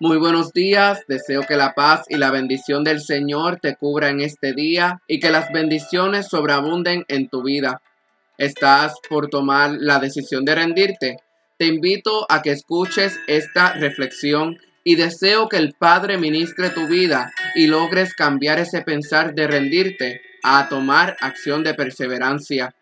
Muy buenos días, deseo que la paz y la bendición del Señor te cubra en este día y que las bendiciones sobreabunden en tu vida. ¿Estás por tomar la decisión de rendirte? Te invito a que escuches esta reflexión y deseo que el Padre ministre tu vida y logres cambiar ese pensar de rendirte a tomar acción de perseverancia.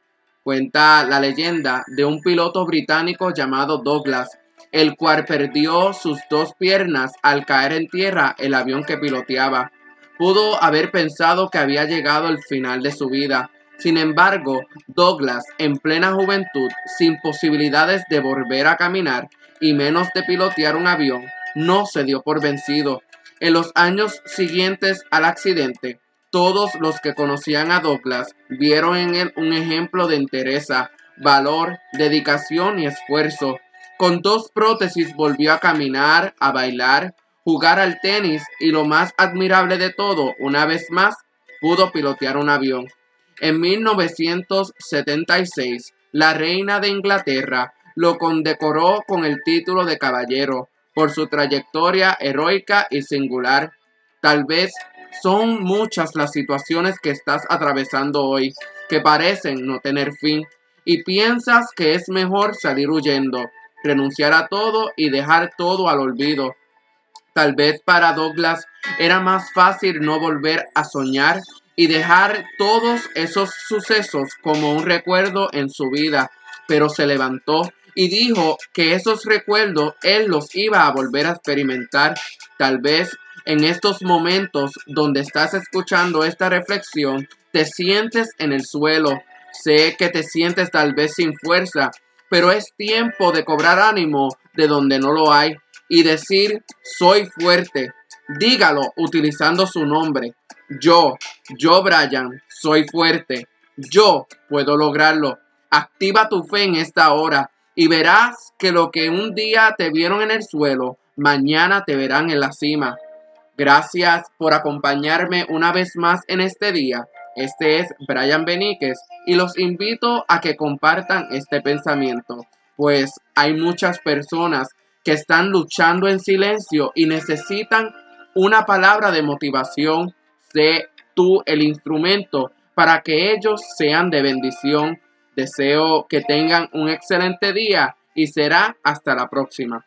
Cuenta la leyenda de un piloto británico llamado Douglas, el cual perdió sus dos piernas al caer en tierra el avión que piloteaba. Pudo haber pensado que había llegado el final de su vida. Sin embargo, Douglas, en plena juventud, sin posibilidades de volver a caminar y menos de pilotear un avión, no se dio por vencido. En los años siguientes al accidente, todos los que conocían a Douglas vieron en él un ejemplo de entereza, valor, dedicación y esfuerzo. Con dos prótesis volvió a caminar, a bailar, jugar al tenis y lo más admirable de todo, una vez más, pudo pilotear un avión. En 1976, la reina de Inglaterra lo condecoró con el título de caballero por su trayectoria heroica y singular. Tal vez son muchas las situaciones que estás atravesando hoy que parecen no tener fin y piensas que es mejor salir huyendo, renunciar a todo y dejar todo al olvido. Tal vez para Douglas era más fácil no volver a soñar y dejar todos esos sucesos como un recuerdo en su vida, pero se levantó y dijo que esos recuerdos él los iba a volver a experimentar. Tal vez en estos momentos donde estás escuchando esta reflexión, te sientes en el suelo. Sé que te sientes tal vez sin fuerza, pero es tiempo de cobrar ánimo de donde no lo hay y decir, soy fuerte. Dígalo utilizando su nombre. Yo, yo Brian, soy fuerte. Yo puedo lograrlo. Activa tu fe en esta hora y verás que lo que un día te vieron en el suelo, mañana te verán en la cima. Gracias por acompañarme una vez más en este día. Este es Brian Beníquez y los invito a que compartan este pensamiento, pues hay muchas personas que están luchando en silencio y necesitan una palabra de motivación. Sé tú el instrumento para que ellos sean de bendición Deseo que tengan un excelente día y será hasta la próxima.